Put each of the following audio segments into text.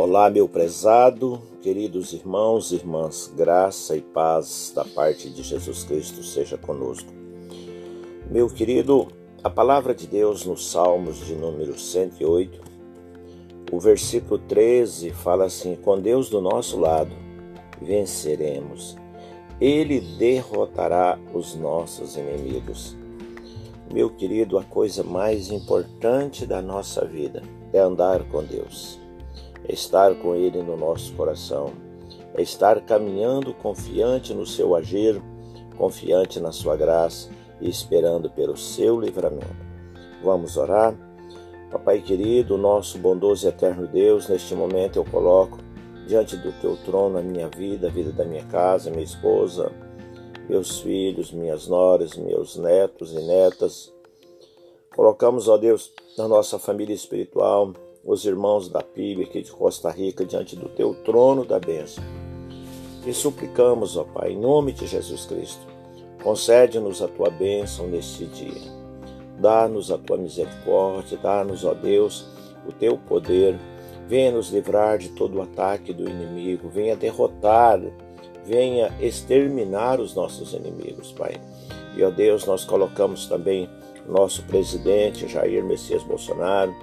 Olá, meu prezado, queridos irmãos e irmãs, graça e paz da parte de Jesus Cristo seja conosco. Meu querido, a palavra de Deus nos Salmos de número 108, o versículo 13 fala assim: Com Deus do nosso lado, venceremos. Ele derrotará os nossos inimigos. Meu querido, a coisa mais importante da nossa vida é andar com Deus é estar com Ele no nosso coração, é estar caminhando confiante no seu agir, confiante na sua graça e esperando pelo seu livramento. Vamos orar? Papai querido, nosso bondoso e eterno Deus, neste momento eu coloco diante do teu trono a minha vida, a vida da minha casa, minha esposa, meus filhos, minhas noras, meus netos e netas. Colocamos, ó Deus, na nossa família espiritual, os irmãos da PIB aqui de Costa Rica diante do teu trono da bênção. E suplicamos, ó Pai, em nome de Jesus Cristo, concede-nos a tua bênção neste dia. Dá-nos a tua misericórdia, dá-nos, ó Deus, o teu poder. Venha nos livrar de todo o ataque do inimigo, venha derrotar, venha exterminar os nossos inimigos, Pai. E, ó Deus, nós colocamos também nosso presidente Jair Messias Bolsonaro,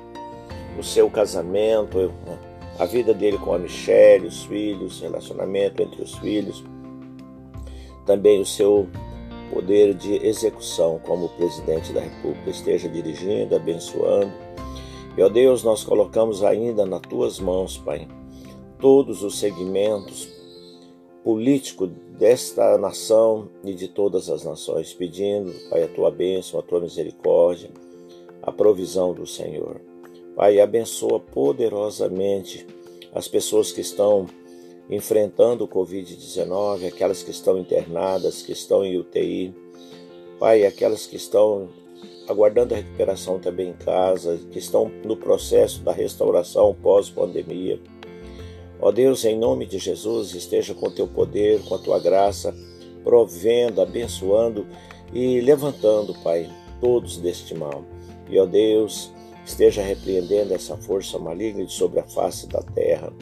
o seu casamento, a vida dele com a Michelle, os filhos, relacionamento entre os filhos, também o seu poder de execução como presidente da República esteja dirigindo, abençoando. E ó Deus, nós colocamos ainda nas tuas mãos, Pai, todos os segmentos políticos desta nação e de todas as nações, pedindo, Pai, a tua bênção, a tua misericórdia, a provisão do Senhor. Pai, abençoa poderosamente as pessoas que estão enfrentando o Covid-19, aquelas que estão internadas, que estão em UTI. Pai, aquelas que estão aguardando a recuperação também em casa, que estão no processo da restauração pós-pandemia. Ó Deus, em nome de Jesus, esteja com teu poder, com a tua graça, provendo, abençoando e levantando, Pai, todos deste mal. E ó Deus, esteja repreendendo essa força maligna sobre a face da terra.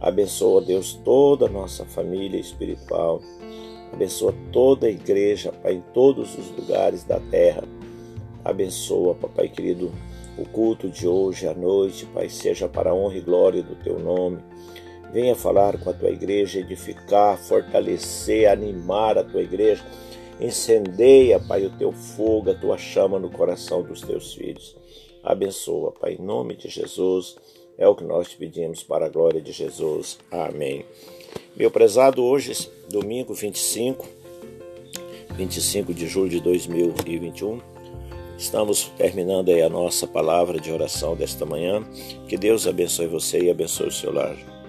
Abençoa, Deus, toda a nossa família espiritual. Abençoa toda a igreja, Pai, em todos os lugares da terra. Abençoa, Papai querido, o culto de hoje à noite, Pai, seja para a honra e glória do Teu nome. Venha falar com a Tua igreja, edificar, fortalecer, animar a Tua igreja. Incendeia, Pai, o Teu fogo, a Tua chama no coração dos Teus filhos. Abençoa, Pai, em nome de Jesus. É o que nós te pedimos para a glória de Jesus. Amém. Meu prezado, hoje, domingo 25, 25 de julho de 2021, estamos terminando aí a nossa palavra de oração desta manhã. Que Deus abençoe você e abençoe o seu lar.